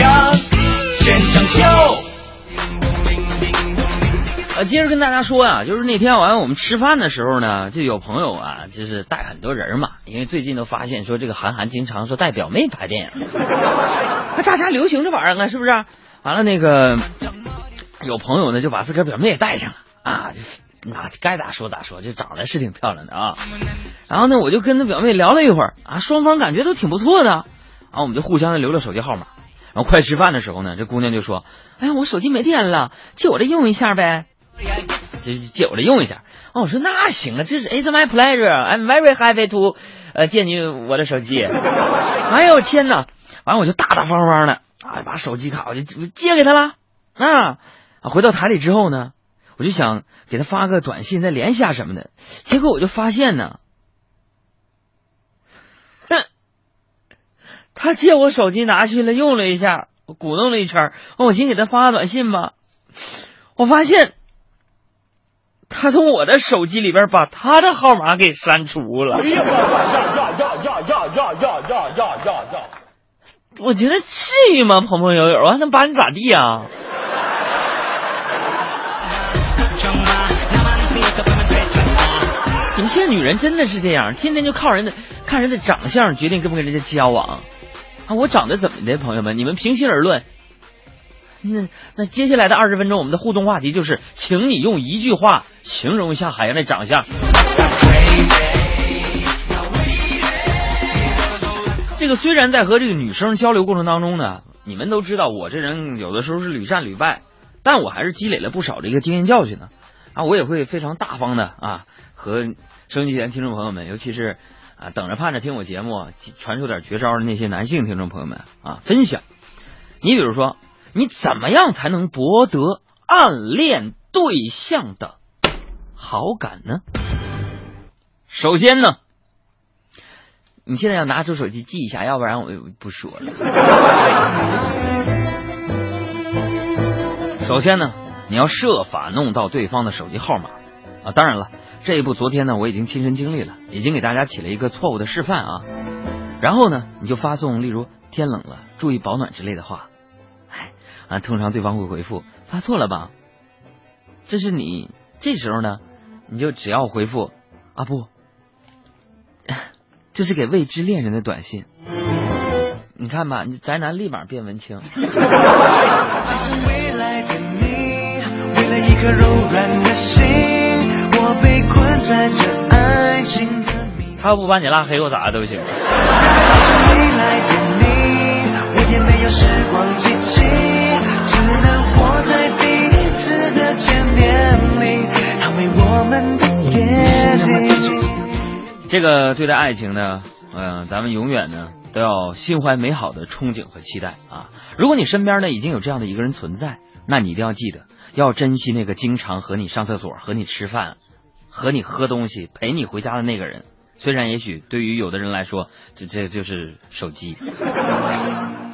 样，现场秀。呃，接着跟大家说啊，就是那天晚上我们吃饭的时候呢，就有朋友啊，就是带很多人嘛，因为最近都发现说这个韩寒经常说带表妹拍电影，那大家流行这玩意儿啊，是不是？完了那个有朋友呢就把自个儿表妹也带上了啊，就那该咋说咋说，就长得是挺漂亮的啊。然后呢，我就跟他表妹聊了一会儿啊，双方感觉都挺不错的，然后我们就互相的留了手机号码。然后快吃饭的时候呢，这姑娘就说：“哎呀，我手机没电了，借我这用一下呗。”就借我这用一下。哦，我说那行啊，这是 It's my pleasure, I'm very happy to 呃借你我的手机。哎呦天哪！完了我就大大方方的啊把手机卡我就借给他了啊。回到台里之后呢，我就想给他发个短信再联系下什么的，结果我就发现呢，他借我手机拿去了用了一下，我鼓弄了一圈，我寻思给他发个短信吧，我发现。他从我的手机里边把他的号码给删除了。哎呀呀呀呀呀呀呀呀呀呀呀呀！我觉得至于吗，朋朋友友，我还能把你咋地呀？你们现在女人真的是这样，天天就靠人的看人的长相决定跟不跟人家交往啊！我长得怎么的，朋友们？你们平心而论。那那接下来的二十分钟，我们的互动话题就是，请你用一句话形容一下海洋的长相。这个虽然在和这个女生交流过程当中呢，你们都知道我这人有的时候是屡战屡败，但我还是积累了不少的一个经验教训呢。啊，我也会非常大方的啊，和收音机前听众朋友们，尤其是啊等着盼着听我节目传授点绝招的那些男性听众朋友们啊，分享。你比如说。你怎么样才能博得暗恋对象的好感呢？首先呢，你现在要拿出手机记一下，要不然我就不说了。首先呢，你要设法弄到对方的手机号码啊。当然了，这一步昨天呢我已经亲身经历了，已经给大家起了一个错误的示范啊。然后呢，你就发送例如“天冷了，注意保暖”之类的话。啊，通常对方会回复发错了吧？这是你这时候呢，你就只要回复啊不，这是给未知恋人的短信。你看吧，你宅男立马变文青。他要不把你拉黑，我咋都行。这个对待爱情呢，嗯，咱们永远呢都要心怀美好的憧憬和期待啊！如果你身边呢已经有这样的一个人存在，那你一定要记得要珍惜那个经常和你上厕所、和你吃饭、和你喝东西、陪你回家的那个人。虽然也许对于有的人来说，这这就是手机。